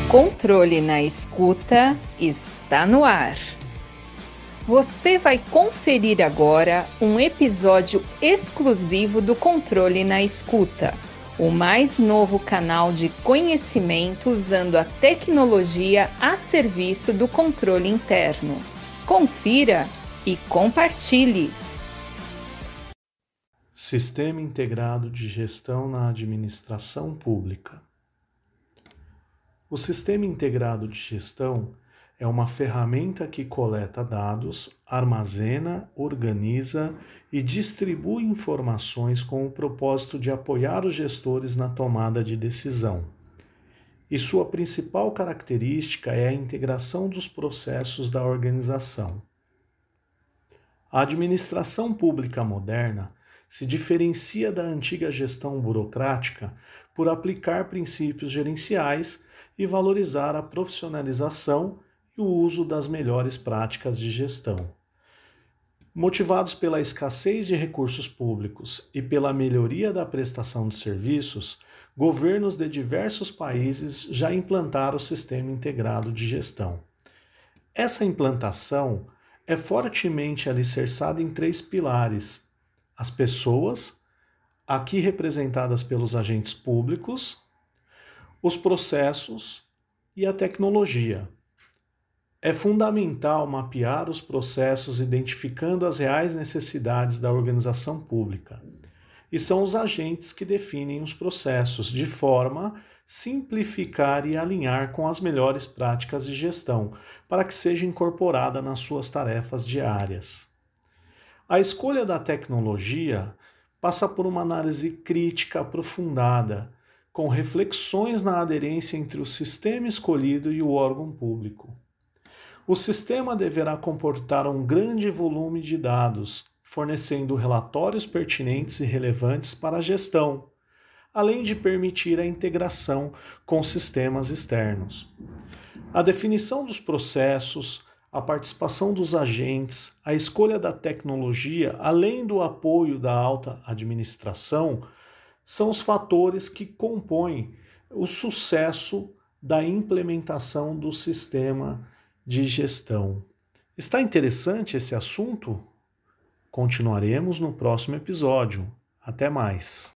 Controle na Escuta está no ar. Você vai conferir agora um episódio exclusivo do Controle na Escuta, o mais novo canal de conhecimento usando a tecnologia a serviço do controle interno. Confira e compartilhe. Sistema Integrado de Gestão na Administração Pública. O Sistema Integrado de Gestão é uma ferramenta que coleta dados, armazena, organiza e distribui informações com o propósito de apoiar os gestores na tomada de decisão. E sua principal característica é a integração dos processos da organização. A administração pública moderna se diferencia da antiga gestão burocrática por aplicar princípios gerenciais e valorizar a profissionalização e o uso das melhores práticas de gestão. Motivados pela escassez de recursos públicos e pela melhoria da prestação de serviços, governos de diversos países já implantaram o sistema integrado de gestão. Essa implantação é fortemente alicerçada em três pilares: as pessoas, aqui representadas pelos agentes públicos, os processos e a tecnologia. É fundamental mapear os processos identificando as reais necessidades da organização pública. E são os agentes que definem os processos de forma a simplificar e alinhar com as melhores práticas de gestão, para que seja incorporada nas suas tarefas diárias. A escolha da tecnologia passa por uma análise crítica aprofundada, com reflexões na aderência entre o sistema escolhido e o órgão público. O sistema deverá comportar um grande volume de dados, fornecendo relatórios pertinentes e relevantes para a gestão, além de permitir a integração com sistemas externos. A definição dos processos, a participação dos agentes, a escolha da tecnologia, além do apoio da alta administração, são os fatores que compõem o sucesso da implementação do sistema de gestão. Está interessante esse assunto? Continuaremos no próximo episódio. Até mais!